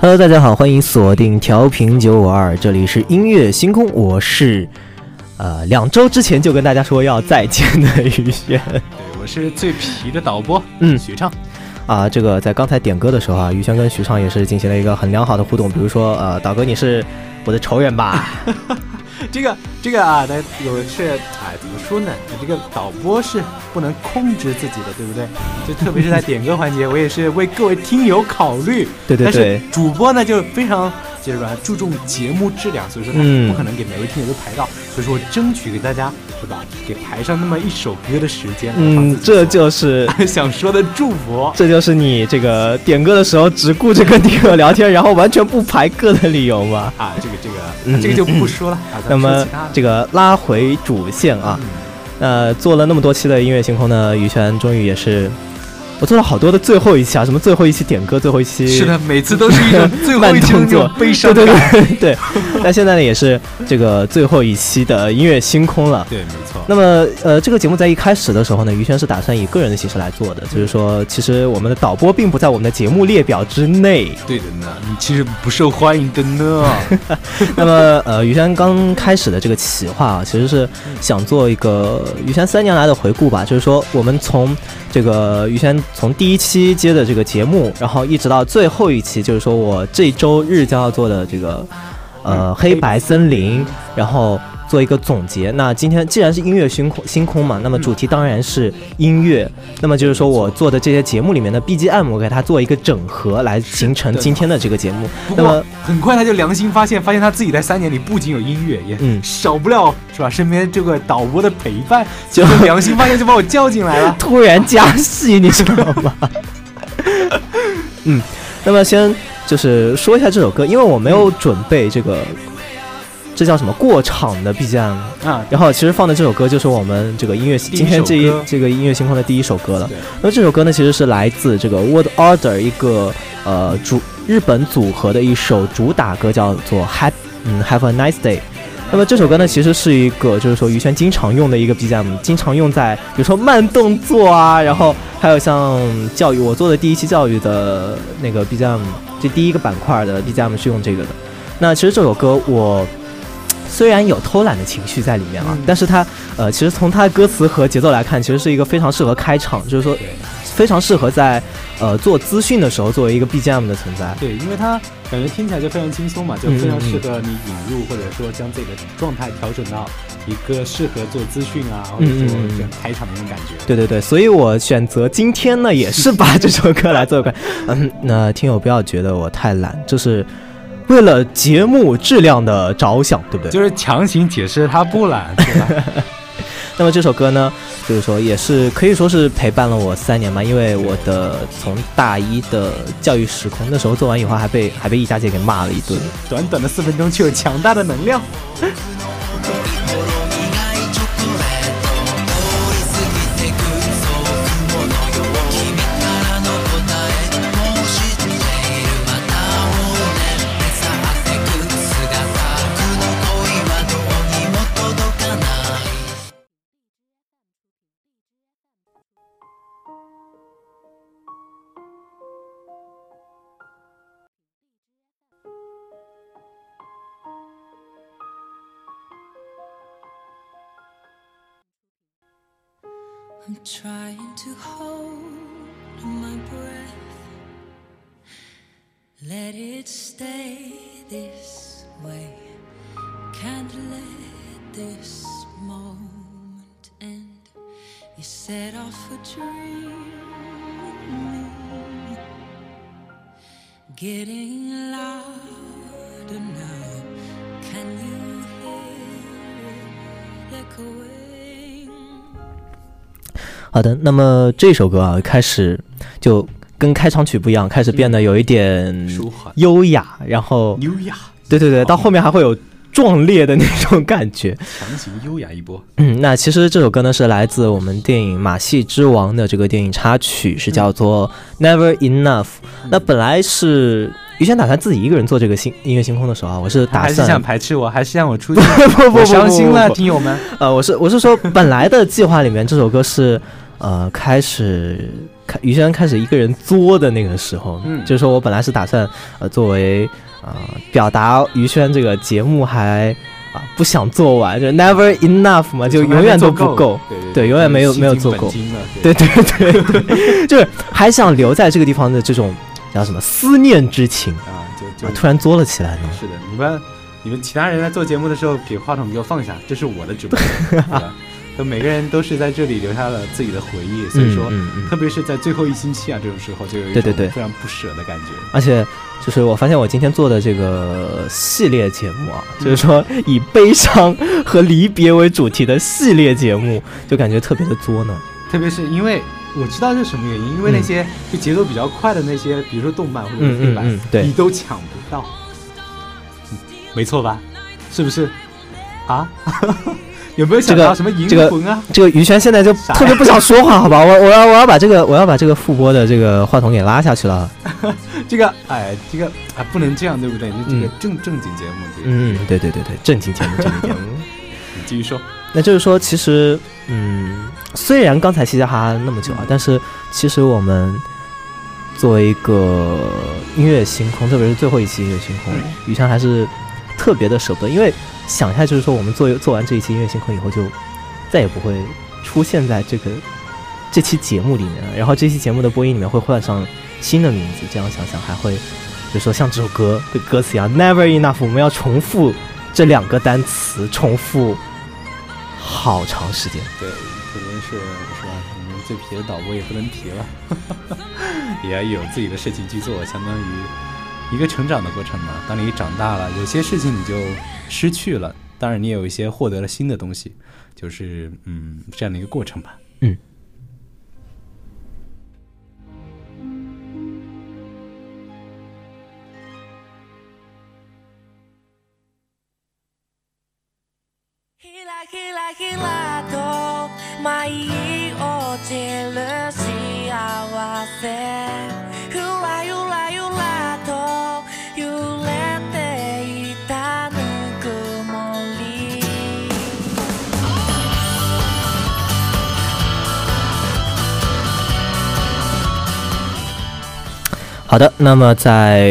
Hello，大家好，欢迎锁定调频九五二，这里是音乐星空，我是呃两周之前就跟大家说要再见的雨轩，对我是最皮的导播，嗯，许畅，啊，这个在刚才点歌的时候啊，雨轩跟许畅也是进行了一个很良好的互动，比如说呃，导哥你是我的仇人吧？这个这个啊，那有是哎，怎么说呢？这个导播是不能控制自己的，对不对？就特别是在点歌环节，我也是为各位听友考虑。对对对。主播呢就非常就是说注重节目质量，所以说他不可能给每位听友都排到，所以说我争取给大家。是吧？给排上那么一首歌的时间，嗯，这就是 想说的祝福。这就是你这个点歌的时候只顾着跟听友聊天，然后完全不排歌的理由吗？啊，这个这个这个就不说了。那么这个拉回主线啊，呃，做了那么多期的音乐星空呢，羽泉终于也是。我做了好多的最后一期啊，什么最后一期点歌，最后一期是的，每次都是一种 最后一期 动作，悲伤 对对对对。那现在呢，也是这个最后一期的音乐星空了。对，没错。那么，呃，这个节目在一开始的时候呢，于轩是打算以个人的形式来做的，就是说，其实我们的导播并不在我们的节目列表之内。对的呢，你其实不受欢迎的呢。那么，呃，于轩刚开始的这个企划啊，其实是想做一个于轩三年来的回顾吧，就是说，我们从这个于轩。从第一期接的这个节目，然后一直到最后一期，就是说我这周日将要做的这个，呃，黑白森林，然后做一个总结。那今天既然是音乐星空星空嘛，那么主题当然是音乐。那么就是说我做的这些节目里面的 BGM，我给它做一个整合，来形成今天的这个节目。那么很快他就良心发现，发现他自己在三年里不仅有音乐，也少不了是吧？身边这个导播的陪伴，就良心发现就把我叫进来了，突然加戏，你知道吗？嗯，那么先就是说一下这首歌，因为我没有准备这个，这叫什么过场的 BGM 啊。然后其实放的这首歌就是我们这个音乐今天这一这个音乐星空的第一首歌了。那么这首歌呢，其实是来自这个 World Order 一个呃主日本组合的一首主打歌，叫做 Have 嗯 Have a Nice Day。那么这首歌呢，其实是一个，就是说于谦经常用的一个 BGM，经常用在比如说慢动作啊，然后还有像教育我做的第一期教育的那个 BGM，这第一个板块的 BGM 是用这个的。那其实这首歌我虽然有偷懒的情绪在里面啊，但是它呃，其实从它的歌词和节奏来看，其实是一个非常适合开场，就是说。非常适合在，呃，做资讯的时候作为一个 BGM 的存在。对，因为它感觉听起来就非常轻松嘛，就非常适合你引入或者说将自己的状态调整到一个适合做资讯啊，或者说这样开场的那种感觉。对对对，所以我选择今天呢，也是把这首歌来做个。嗯，那听友不要觉得我太懒，就是为了节目质量的着想，对不对？就是强行解释他不懒，对吧？那么这首歌呢，就是说也是可以说是陪伴了我三年嘛，因为我的从大一的教育时空那时候做完以后，还被还被易家姐给骂了一顿，短短的四分钟却有强大的能量。Trying to hold my breath. Let it stay this way. Can't let this moment end. You set off a dream getting louder now. Can you hear it echoing? 好的，那么这首歌啊，开始就跟开场曲不一样，开始变得有一点舒缓优雅，然后优雅，对对对，到后面还会有壮烈的那种感觉。强行优雅一波。嗯，那其实这首歌呢是来自我们电影《马戏之王》的这个电影插曲，是叫做《Never Enough》。那本来是于谦打算自己一个人做这个星音乐星空的时候啊，我是打还是算想排斥我，还是让我出去？不不不我伤心了，听友们。呃，我是我是说，本来的计划里面这首歌是呃开始开于谦开始一个人作的那个时候，嗯。就是说我本来是打算呃作为呃表达于轩这个节目还啊、不想做完，就是 never enough 嘛，就永远都不够。对对对永远没有没有做够。对。对对对，就是还想留在这个地方的这种叫什么思念之情啊，就啊，就突然作了起来呢。是的，你们你们其他人在做节目的时候，给话筒给我放下，这是我的直播，对吧？都每个人都是在这里留下了自己的回忆，所以说，嗯嗯嗯特别是在最后一星期啊，这种时候就有一种非常不舍的感觉。而且就是我发现我今天做的这个系列节目啊，嗯就是说以悲伤和离别为主题的系列节目，就感觉特别的作呢。特别是因为我知道是什么原因，因为那些就节奏比较快的那些，比如说动漫或者是嗯黑白，你都抢不到，嗯没错吧？是不是？啊？有没有想这个到什么银这个魂啊？这个于轩现在就特别不想说话，好吧？我我要我要把这个我要把这个复播的这个话筒给拉下去了。这个哎，这个啊不能这样，对不对？就这个嗯正正经节目，这个嗯，对对对对，正经节目 正经节目。你继续说。那就是说，其实，嗯，虽然刚才嘻嘻哈哈那么久啊，但是其实我们作为一个音乐星空，特别是最后一期音乐星空，于谦还是特别的舍不得，因为想一下，就是说我们做做完这一期音乐星空以后，就再也不会出现在这个这期节目里面了。然后这期节目的播音里面会换上新的名字，这样想想还会，就是说像这首歌的歌词一样，Never enough，我们要重复这两个单词，重复。好长时间，对，特别是是吧？我们最皮的导播也不能皮了，也要有自己的事情去做，相当于一个成长的过程嘛。当你长大了，有些事情你就失去了，当然你也有一些获得了新的东西，就是嗯这样的一个过程吧。嗯。 ひらひらひらと舞い落ちる幸せ 好的，那么在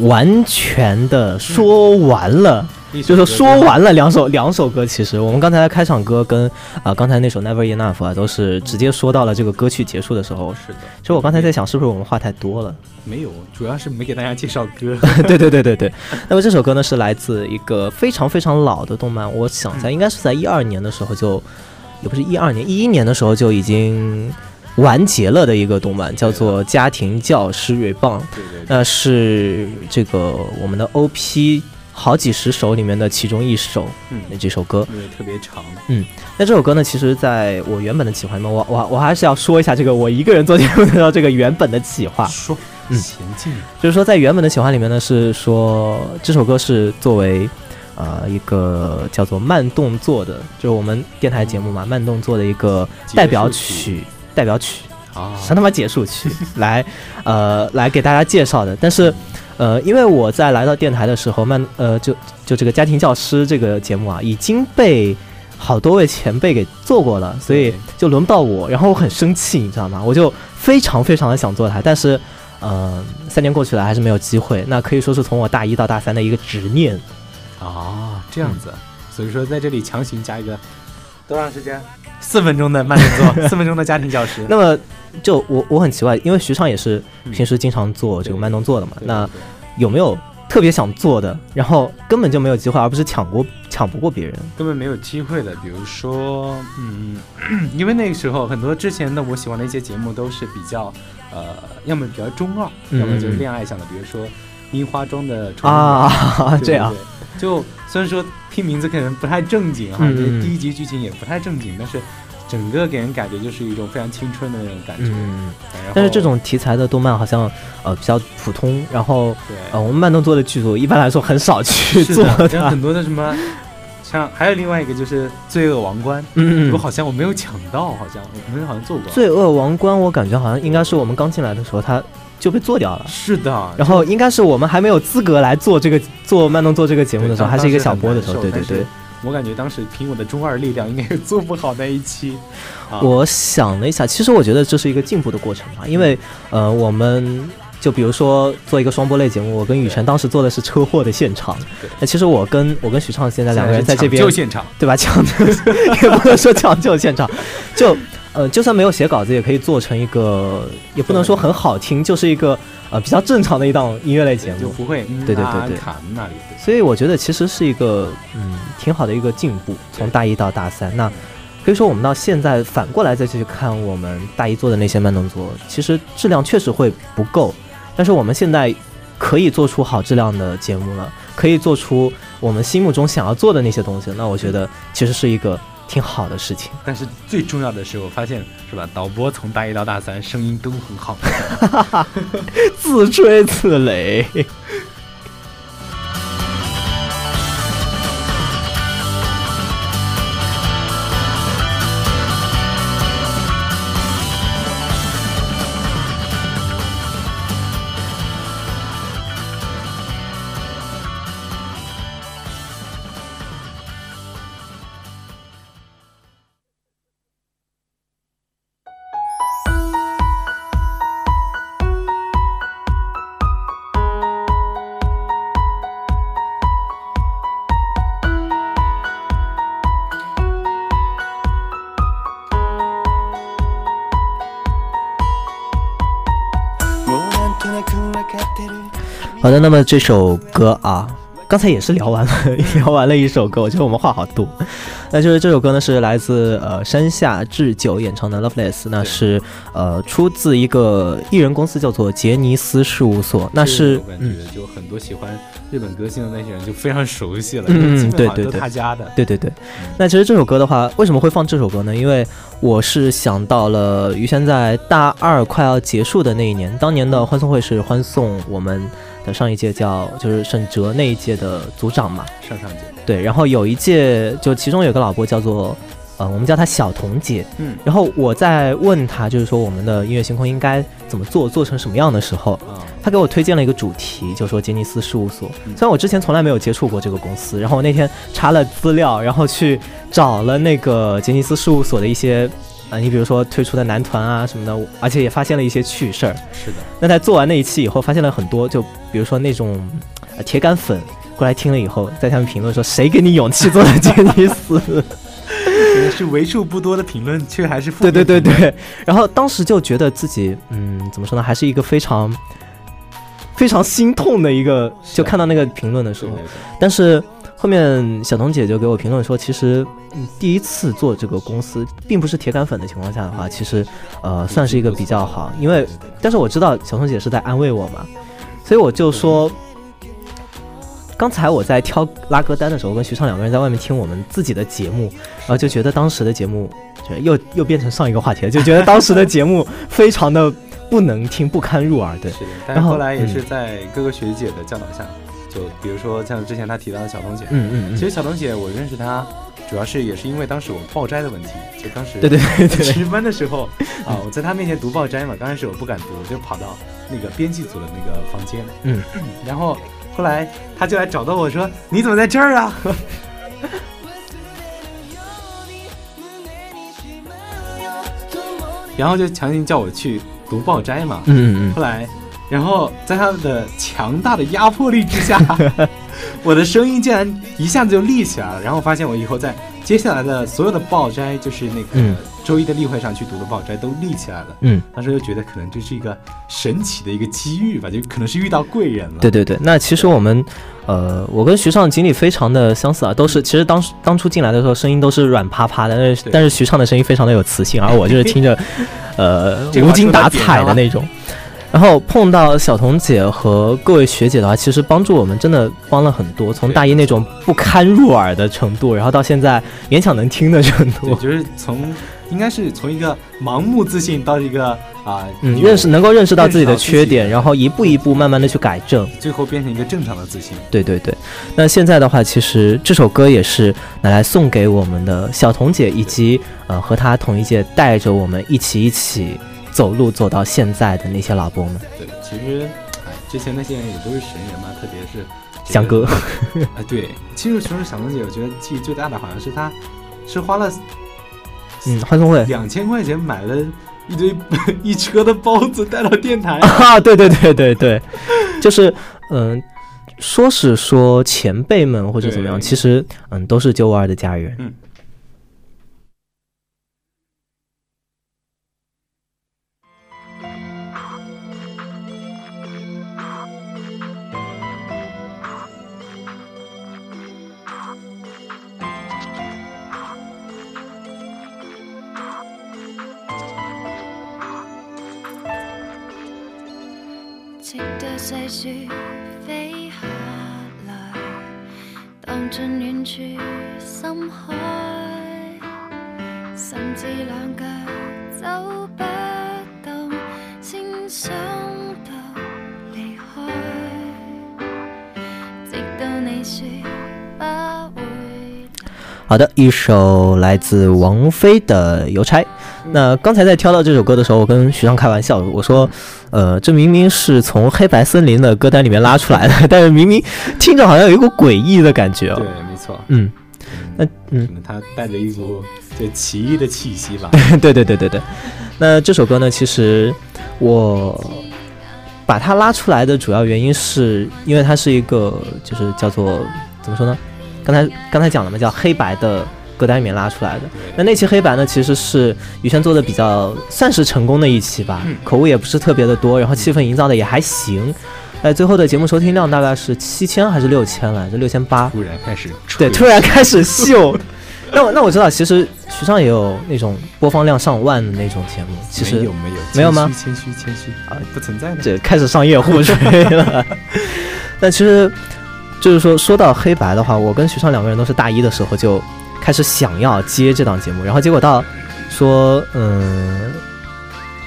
完全的说完了，就是说说完了两首两首歌，其实我们刚才的开场歌跟啊、刚才那首 Never Enough 啊，都是直接说到了这个歌曲结束的时候。是的，其实我刚才在想，是不是我们话太多了？没有，主要是没给大家介绍歌。对对对对对。那么这首歌呢，是来自一个非常非常老的动漫，我想在应该是在一二年的时候就，也不是一二年，一一年的时候就已经完结了的一个动漫，叫做《家庭教师锐棒》。那是这个我们的 OP 好几十首里面的其中一首，嗯那这首歌。特别长。嗯那这首歌呢，其实在我原本的企划里面，我我我还是要说一下这个我一个人做节目的这个原本的企划，说嗯前进，就是说在原本的企划里面呢，是说这首歌是作为。呃，一个叫做慢动作的，就是我们电台节目嘛，慢动作的一个代表曲，代表曲，啊，什他妈结束曲 来，呃，来给大家介绍的。但是，呃，因为我在来到电台的时候，慢，呃，就就这个家庭教师这个节目啊，已经被好多位前辈给做过了，所以就轮不到我。然后我很生气，你知道吗？我就非常非常的想做它，但是，呃，三年过去了还是没有机会。那可以说是从我大一到大三的一个执念。啊，这样子，所以说在这里强行加一个多长时间？四分钟的慢动作，四分钟的家庭教师。那么，就我我很奇怪，因为徐畅也是平时经常做这个慢动作的嘛。那有没有特别想做的，然后根本就没有机会，而不是抢过抢不过别人，根本没有机会的？比如说，嗯，因为那个时候很多之前的我喜欢的一些节目都是比较，呃，要么比较中二，要么就是恋爱向的，比如说《樱花中的啊，这样。就虽然说听名字可能不太正经哈，这第一集剧情也不太正经，但是整个给人感觉就是一种非常青春的那种感觉。嗯，但是这种题材的动漫好像呃比较普通，然后呃我们慢动作的剧组一般来说很少去 做，像很多的什么，像还有另外一个就是《罪恶王冠》，嗯，我好像我没有抢到，好像我们好像做过《罪恶王冠》，我感觉好像应该是我们刚进来的时候它。就被做掉了，是的。然后应该是我们还没有资格来做这个做慢动作这个节目的时候，还是一个小播的时候。对对对，我感觉当时凭我的中二力量，应该也做不好那一期。我想了一下，其实我觉得这是一个进步的过程吧，因为呃，我们就比如说做一个双播类节目，我跟雨辰当时做的是车祸的现场，那其实我跟我跟许畅现在两个人在这边抢救现场，对吧？抢救 也不能说抢救现场，就。呃，就算没有写稿子，也可以做成一个，也不能说很好听，就是一个呃比较正常的一档音乐类节目，就不会对对对对卡那里。所以我觉得其实是一个嗯挺好的一个进步，从大一到大三，那可以说我们到现在反过来再去看我们大一做的那些慢动作，其实质量确实会不够，但是我们现在可以做出好质量的节目了，可以做出我们心目中想要做的那些东西，那我觉得其实是一个。挺好的事情，但是最重要的是，我发现是吧？导播从大一到大三，声音都很好，自吹自擂。好的，那么这首歌啊，刚才也是聊完了，聊完了一首歌，我觉得我们话好多。那就是这首歌呢，是来自呃山下智久演唱的《Loveless》，那是呃出自一个艺人公司叫做杰尼斯事务所。那是感觉就很多喜欢日本歌星的那些人就非常熟悉了，嗯，对对对，他家的，对对对。那其实这首歌的话，为什么会放这首歌呢？因为我是想到了于谦在大二快要结束的那一年，当年的欢送会是欢送我们。的上一届叫就是沈哲那一届的组长嘛，上上届。对，然后有一届就其中有个老伯叫做呃，我们叫他小童姐，嗯，然后我在问他就是说我们的音乐星空应该怎么做，做成什么样的时候，他给我推荐了一个主题，就说杰尼斯事务所。虽然我之前从来没有接触过这个公司，然后我那天查了资料，然后去找了那个杰尼斯事务所的一些。啊，你比如说推出的男团啊什么的，而且也发现了一些趣事儿。是的。那在做完那一期以后，发现了很多，就比如说那种铁杆粉过来听了以后，在下面评论说：“谁给你勇气做的杰尼斯？”是为数不多的评论，却还是负对对对对。然后当时就觉得自己，嗯，怎么说呢，还是一个非常非常心痛的一个，就看到那个评论的时候，但是。后面小彤姐就给我评论说，其实第一次做这个公司，并不是铁杆粉的情况下的话，其实呃算是一个比较好。因为，但是我知道小彤姐是在安慰我嘛，所以我就说，刚才我在挑拉歌单的时候，跟徐畅两个人在外面听我们自己的节目，然后就觉得当时的节目，又又变成上一个话题了，就觉得当时的节目非常的不能听，不堪入耳。对，是的但是后来也是在各个学姐的教导下。就比如说像之前他提到的小彤姐，嗯嗯，其实小彤姐我认识她，主要是也是因为当时我报斋的问题，就当时对对对值班的时候啊，我在她面前读报斋嘛，刚开始我不敢读，我就跑到那个编辑组的那个房间，嗯，然后后来他就来找到我说你怎么在这儿啊？然后就强行叫我去读报斋嘛，嗯嗯，后来。然后在他们的强大的压迫力之下，我的声音竟然一下子就立起来了。然后发现我以后在接下来的所有的报摘，就是那个周一的例会上去读的报摘，都立起来了。嗯，当时就觉得可能这是一个神奇的一个机遇吧，就可能是遇到贵人了。对对对，那其实我们，呃，我跟徐畅经历非常的相似啊，都是其实当当初进来的时候声音都是软趴趴的，但是但是徐畅的声音非常的有磁性，而我就是 听着，呃，无精打采的那种。然后碰到小彤姐和各位学姐的话，其实帮助我们真的帮了很多。从大一那种不堪入耳的程度，然后到现在勉强能听的程度，就是从应该是从一个盲目自信到一个啊，嗯，认识能够认识到自己的缺点，然后一步一步慢慢的去改正，最后变成一个正常的自信。对对对。那现在的话，其实这首歌也是拿来送给我们的小彤姐，以及呃和她同一届带着我们一起一起。走路走到现在的那些老伯们，对，其实，哎，之前那些人也都是神人嘛，特别是翔哥，哎，对，其实说是小龙姐，我觉得记忆最大的好像是他，是花了，嗯，欢送会。两千块钱买了一堆 一车的包子带到电台啊，对对对对对，就是，嗯，说是说前辈们或者怎么样，其实，嗯，都是九五二的家人，嗯。细雪飞下来，荡进远处深海，甚至两脚走不动，先想到离开，直到你说不会。好的，一首来自王菲的《邮差》。那刚才在挑到这首歌的时候，我跟徐畅开玩笑，我说，呃，这明明是从黑白森林的歌单里面拉出来的，但是明明听着好像有一股诡异的感觉哦。对，没错。嗯，那嗯，可能它带着一股就奇异的气息吧。对对对对对。那这首歌呢，其实我把它拉出来的主要原因是因为它是一个，就是叫做怎么说呢？刚才刚才讲了嘛，叫黑白的。歌单里面拉出来的，那那期黑白呢，其实是宇轩做的比较算是成功的一期吧，口误也不是特别的多，然后气氛营造的也还行，哎，最后的节目收听量大概是七千还是六千来着？六千八。突然开始对，突然开始秀。那我那我知道，其实徐畅也有那种播放量上万的那种节目，其实有没有？没有吗？谦虚谦虚啊，不存在的。这开始上夜互吹了。但其实就是说，说到黑白的话，我跟徐畅两个人都是大一的时候就。开始想要接这档节目，然后结果到说，嗯，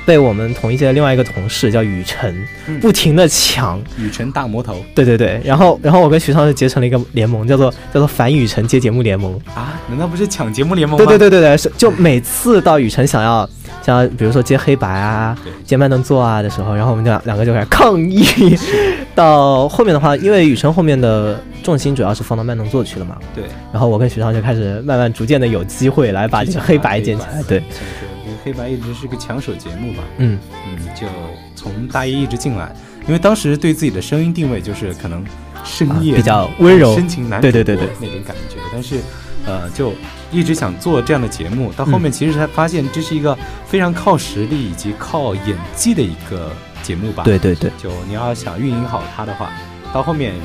被我们同一届的另外一个同事叫雨辰不停的抢，雨辰大魔头，对对对，然后然后我跟徐畅就结成了一个联盟，叫做叫做反雨辰接节目联盟啊？难道不是抢节目联盟吗？对对对对对，是就每次到雨辰想要想要比如说接黑白啊、接慢动作啊的时候，然后我们就两个就开始抗议。到后面的话，因为雨辰后面的。重心主要是放到慢动作去了嘛？对。然后我跟徐畅就开始慢慢逐渐的有机会来把这个黑白捡起来。对。因为黑白一直是个抢手节目吧。嗯嗯，就从大一一直进来，因为当时对自己的声音定位就是可能深夜比较温柔、深情男对对对对那种感觉。但是呃，就一直想做这样的节目，到后面其实才发现这是一个非常靠实力以及靠演技的一个节目吧。对对对。就你要想运营好它的话，到后面。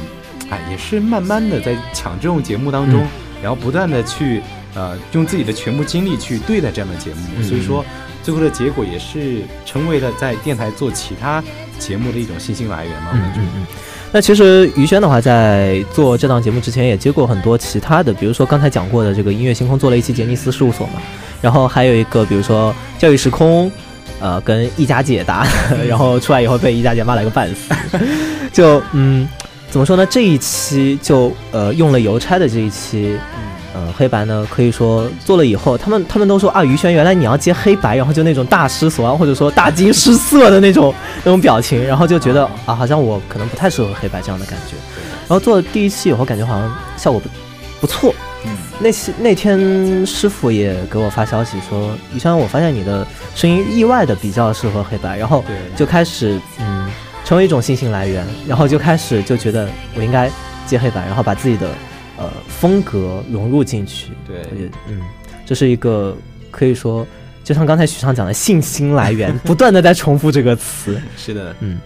哎，也是慢慢的在抢这种节目当中，然后不断的去呃用自己的全部精力去对待这样的节目，所以说最后的结果也是成为了在电台做其他节目的一种信心来源嘛。嗯嗯嗯。那其实于轩的话，在做这档节目之前，也接过很多其他的，比如说刚才讲过的这个音乐星空做了一期杰尼斯事务所嘛，然后还有一个比如说教育时空，呃，跟一家解答，然后出来以后被一家姐骂了个半死，就嗯。怎么说呢？这一期就呃用了邮差的这一期，嗯，黑白呢可以说做了以后，他们他们都说啊，于轩原来你要接黑白，然后就那种大失所望或者说大惊失色的那种 那种表情，然后就觉得啊，好像我可能不太适合黑白这样的感觉。然后做了第一期以后，感觉好像效果不不错。嗯，那期那天师傅也给我发消息说，于轩，我发现你的声音意外的比较适合黑白，然后就开始嗯。成为一种信心来源，然后就开始就觉得我应该接黑板，然后把自己的呃风格融入进去。对，我觉得嗯，这是一个可以说，就像刚才许畅讲的信心来源，不断的在重复这个词。是的，嗯。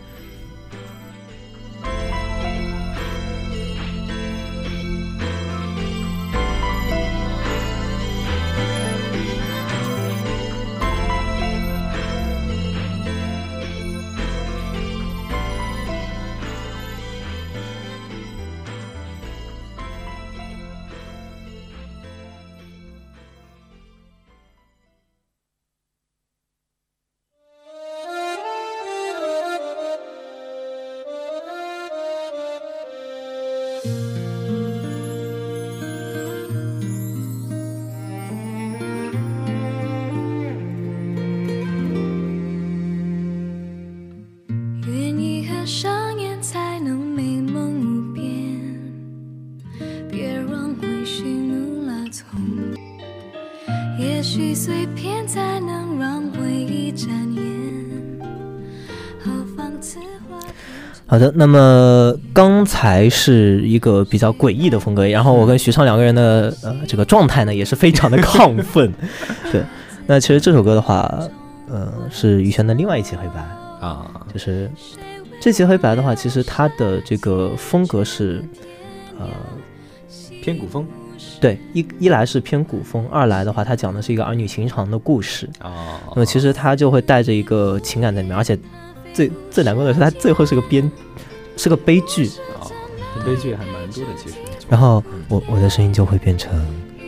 好的，那么刚才是一个比较诡异的风格，然后我跟徐畅两个人的呃这个状态呢也是非常的亢奋。对，那其实这首歌的话，呃是羽泉的另外一期黑白。啊，就是这期黑白的话，其实它的这个风格是呃偏古风，对，一一来是偏古风，二来的话它讲的是一个儿女情长的故事啊，那么其实它就会带着一个情感在里面，而且最最难过的是它最后是个编。是个悲剧啊，悲剧还蛮多的其实。然后我我的声音就会变成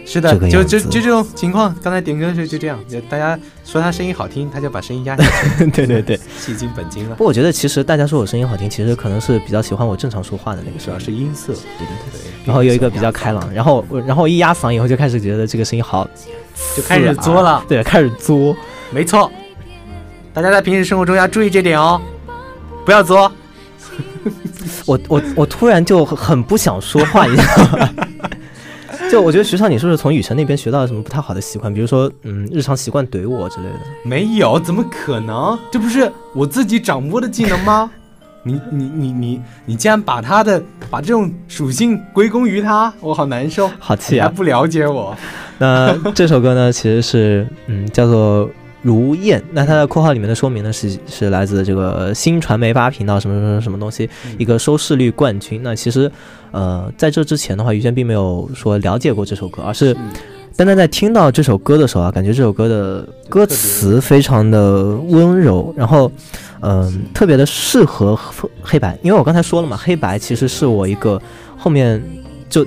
是的，就就就这种情况。刚才点歌的时候就这样，就大家说他声音好听，他就把声音压下去。对对对，戏精本精了。不，我觉得其实大家说我声音好听，其实可能是比较喜欢我正常说话的那个，主要是音色。对对对对。然后有一个比较开朗，然后然后一压嗓以后就开始觉得这个声音好，就开始作了。对，开始作。没错，大家在平时生活中要注意这点哦，不要作。我我我突然就很不想说话，你知道吗？我觉得徐畅，你是不是从雨辰那边学到了什么不太好的习惯？比如说，嗯，日常习惯怼我之类的？没有，怎么可能？这不是我自己掌握的技能吗？你你你你你竟然把他的把这种属性归功于他，我好难受，好气啊！还不了解我。那这首歌呢，其实是嗯，叫做。如燕，那它的括号里面的说明呢是是来自这个新传媒八频道什么什么什么东西一个收视率冠军。那其实，呃，在这之前的话，于谦并没有说了解过这首歌，而是单单在听到这首歌的时候啊，感觉这首歌的歌词非常的温柔，然后，嗯，特别的适合黑白。因为我刚才说了嘛，黑白其实是我一个后面就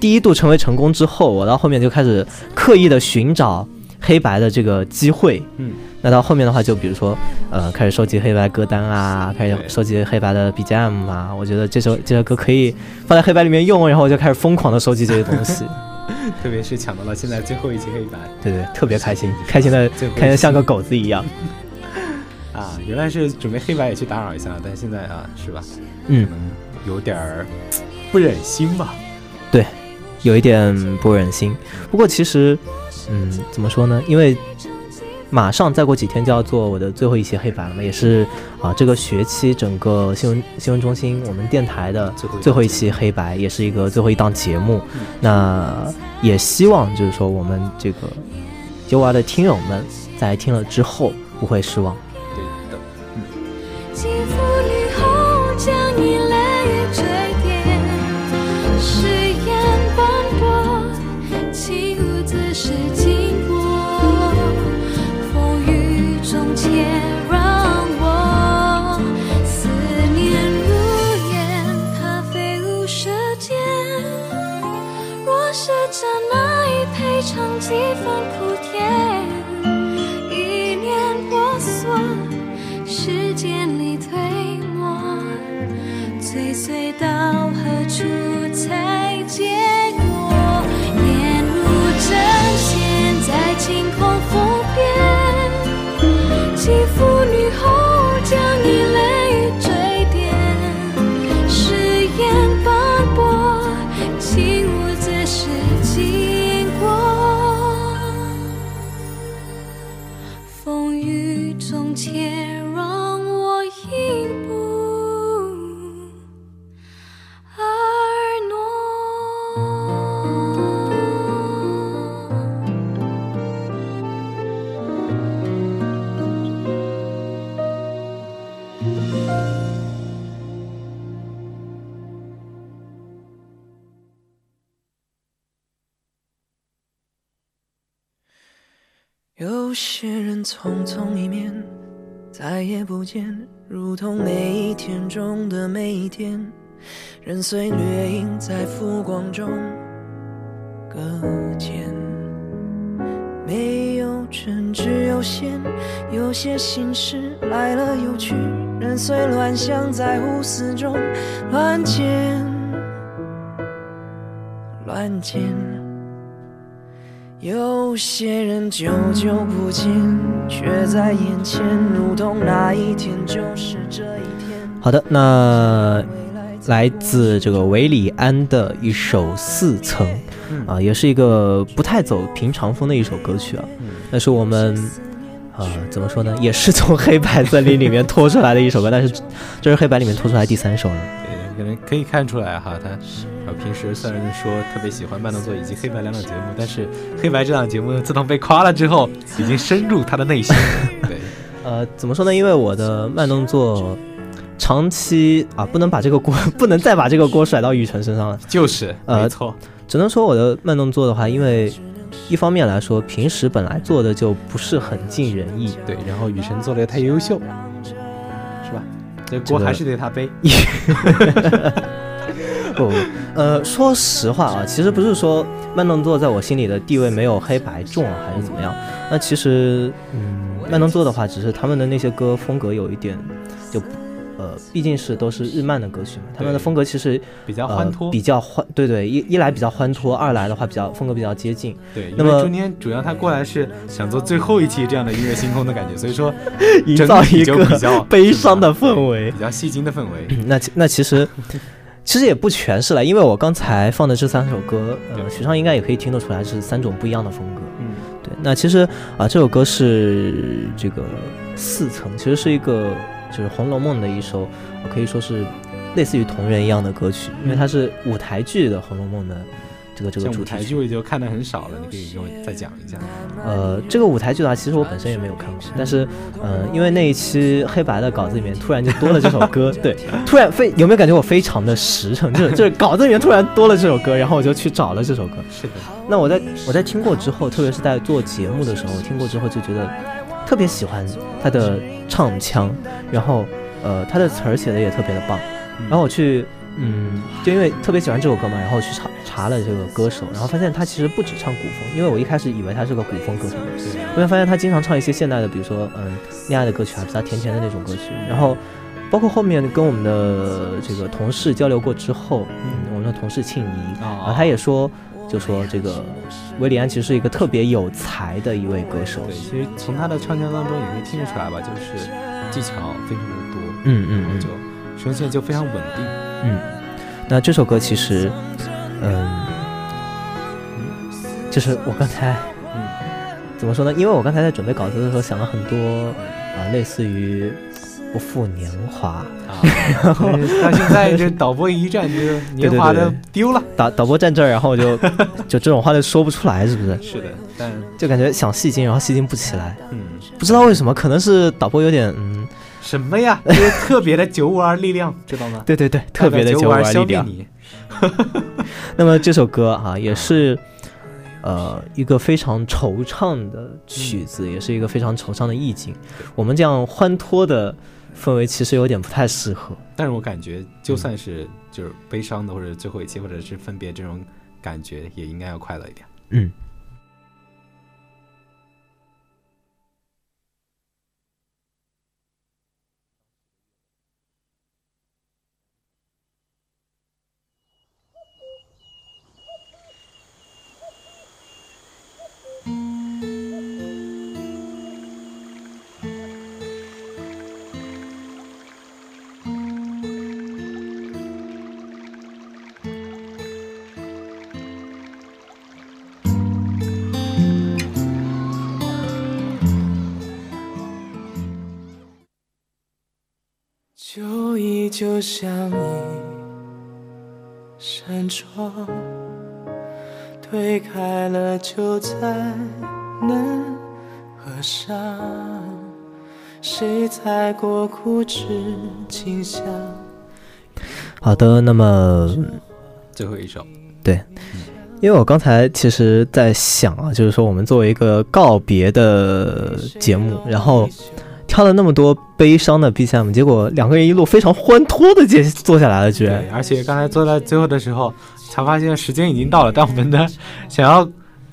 第一度成为成功之后，我到后面就开始刻意的寻找。黑白的这个机会，嗯，那到后面的话，就比如说，呃，开始收集黑白歌单啊，开始收集黑白的 BGM 啊，我觉得这首这首歌可以放在黑白里面用，然后我就开始疯狂的收集这些东西，特别是抢到了现在最后一期黑白，对对，特别开心，开心的开心像个狗子一样，啊，原来是准备黑白也去打扰一下，但是现在啊，是吧？嗯，有点儿不忍心吧？对，有一点不忍心，不过其实。嗯，怎么说呢？因为马上再过几天就要做我的最后一期黑白了嘛，也是啊，这个学期整个新闻新闻中心我们电台的最后一期黑白，也是一个最后一档节目。那也希望就是说我们这个九娃的听友们在听了之后不会失望。对的，嗯。些人匆匆一面，再也不见，如同每一天中的每一天，人随掠影在浮光中搁浅。没有真，只有线，有些心事来了又去，人随乱象在胡思中乱剪乱剪。有些人久久不见，却在眼前，如同那一天就是这一天。好的，那来自这个韦礼安的一首《四层》，啊，也是一个不太走平常风的一首歌曲啊。那是我们，呃，怎么说呢？也是从黑白森林里面拖出来的一首歌，但是这是黑白里面拖出来第三首了。对，可能可以看出来哈，他。平时虽然说特别喜欢慢动作以及黑白两档节目，但是黑白这档节目自从被夸了之后，已经深入他的内心。对，呃，怎么说呢？因为我的慢动作长期啊，不能把这个锅，不能再把这个锅甩到雨辰身上了。就是，没错。只能说我的慢动作的话，因为一方面来说，平时本来做的就不是很尽人意。对，然后雨辰做的太优秀？这锅还是得他背。不，呃，说实话啊，其实不是说慢动作在我心里的地位没有黑白重啊，还是怎么样？那其实，嗯，慢动作的话，只是他们的那些歌风格有一点，就，呃，毕竟是都是日漫的歌曲嘛，他们的风格其实比较欢脱，比较欢，对对，一一来比较欢脱，二来的话比较风格比较接近。对，那么中间主要他过来是想做最后一期这样的音乐星空的感觉，所以说 营造一个比较悲伤的氛围，比较戏精的氛围。那那其实。其实也不全是了，因为我刚才放的这三首歌，呃，许昌应该也可以听得出来是三种不一样的风格。嗯，对。那其实啊，这首歌是这个四层，其实是一个就是《红楼梦》的一首，可以说是类似于同人一样的歌曲，因为它是舞台剧的《红楼梦》的。这个这个主题剧我就看的很少了，你可以给我再讲一下。呃，这个舞台剧的话，其实我本身也没有看过，但是，呃，因为那一期黑白的稿子里面突然就多了这首歌，对，突然非有没有感觉我非常的实诚？就是就是稿子里面突然多了这首歌，然后我就去找了这首歌。是的。那我在我在听过之后，特别是在做节目的时候，听过之后就觉得特别喜欢它的唱腔，然后呃，他的词儿写的也特别的棒，然后我去。嗯，就因为特别喜欢这首歌嘛，然后去查查了这个歌手，然后发现他其实不止唱古风，因为我一开始以为他是个古风歌手，后面发现他经常唱一些现代的，比如说嗯恋爱的歌曲啊，比较甜甜的那种歌曲。然后包括后面跟我们的这个同事交流过之后，嗯，我们的同事庆怡啊，他也说，就说这个威廉安其实是一个特别有才的一位歌手。对，其实从他的唱腔当中也可以听得出来吧，就是技巧非常的多，嗯嗯，然后就声线就非常稳定。嗯，那这首歌其实，嗯，就是我刚才，嗯，怎么说呢？因为我刚才在准备稿子的时候想了很多啊，类似于不负年华啊，然后到现在这导播一站，就年华的丢了。导导播站这儿，然后就 就这种话就说不出来，是不是？是的，但就感觉想戏精，然后戏精不起来。嗯，不知道为什么，可能是导播有点嗯。什么呀？就是特别的九五二力量，知道吗？对对对，特别的九五二力量。那么这首歌啊，也是呃一个非常惆怅的曲子，也是一个非常惆怅的意境。我们这样欢脱的氛围其实有点不太适合。但是我感觉，就算是就是悲伤的，或者最后一期，或者是分别这种感觉，也应该要快乐一点。嗯。就像一扇窗，推开了就再难合上。谁踩过枯枝清香？好的，那么最后一首，对，因为我刚才其实在想啊，就是说我们作为一个告别的节目，然后挑了那么多悲伤的 BGM，结果两个人一路非常欢脱的接坐下来了，居然。而且刚才坐在最后的时候，才发现时间已经到了，但我们的 想要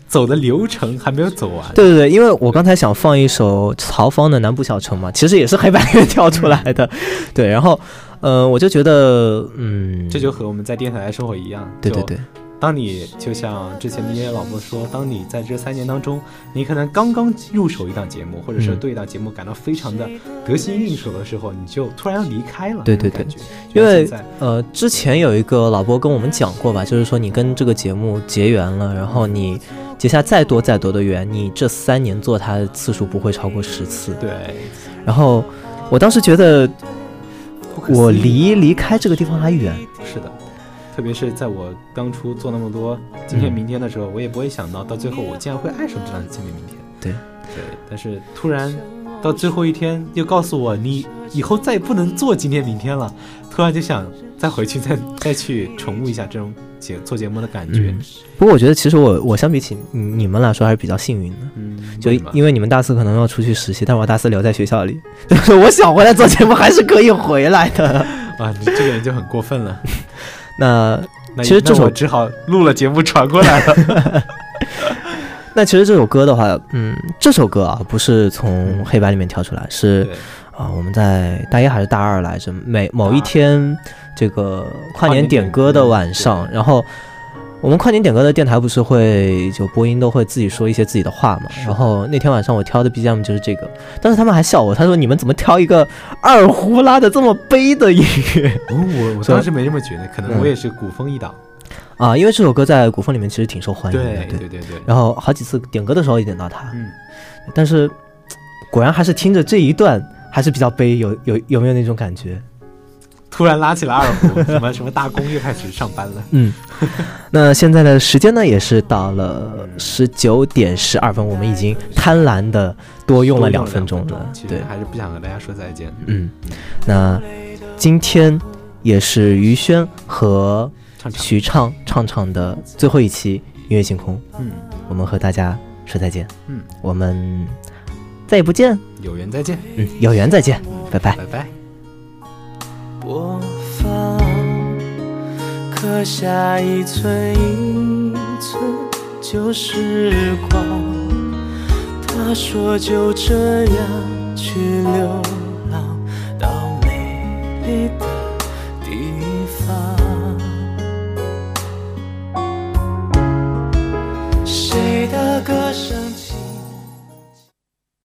走的流程还没有走完。对对对，因为我刚才想放一首曹方的《南部小城》嘛，其实也是黑白乐跳出来的。对，然后，呃，我就觉得，嗯，这就和我们在电台的生活一样。对对对。当你就像之前那些老婆说，当你在这三年当中，你可能刚刚入手一档节目，或者是对一档节目感到非常的得心应手的时候，你就突然要离开了。对对对，因为呃，之前有一个老伯跟我们讲过吧，就是说你跟这个节目结缘了，然后你结下再多再多的缘，你这三年做它的次数不会超过十次。对。然后我当时觉得，我离离开这个地方还远。是的。特别是在我当初做那么多今天明天的时候，我也不会想到，到最后我竟然会爱上这档今天明天。对，对。但是突然到最后一天，又告诉我你以后再也不能做今天明天了。突然就想再回去再再去重温一下这种节做节目的感觉。不过我觉得其实我我相比起你们来说还是比较幸运的。嗯。就因为你们大四可能要出去实习，但我大四留在学校里，就是我想回来做节目还是可以回来的。啊，你这个人就很过分了。那其实这首只好录了节目传过来了。那其实这首歌的话，嗯，这首歌啊不是从黑白里面挑出来，是啊我们在大一还是大二来着？每某一天这个跨年点歌的晚上，然后。我们跨年点歌的电台不是会就播音都会自己说一些自己的话嘛？然后那天晚上我挑的 BGM 就是这个，但是他们还笑我，他说你们怎么挑一个二胡拉的这么悲的音乐？我 我当时没这么觉得，可能我也是古风一档啊，因为这首歌在古风里面其实挺受欢迎的，对对对对。然后好几次点歌的时候也点到它，嗯，但是果然还是听着这一段还是比较悲，有有有没有那种感觉？突然拉起了二胡，什么什么大工又开始上班了。嗯，那现在的时间呢，也是到了十九点十二分，我们已经贪婪的多用了两分钟了。对，还是不想和大家说再见。嗯，那今天也是于轩和徐畅畅畅的最后一期音乐星空。嗯，我们和大家说再见。嗯，我们再也不见，有缘再见。嗯，有缘再见，拜拜，拜拜。播放，刻下一寸一寸旧时光。他说就这样去流浪到美丽的地方。谁的歌声？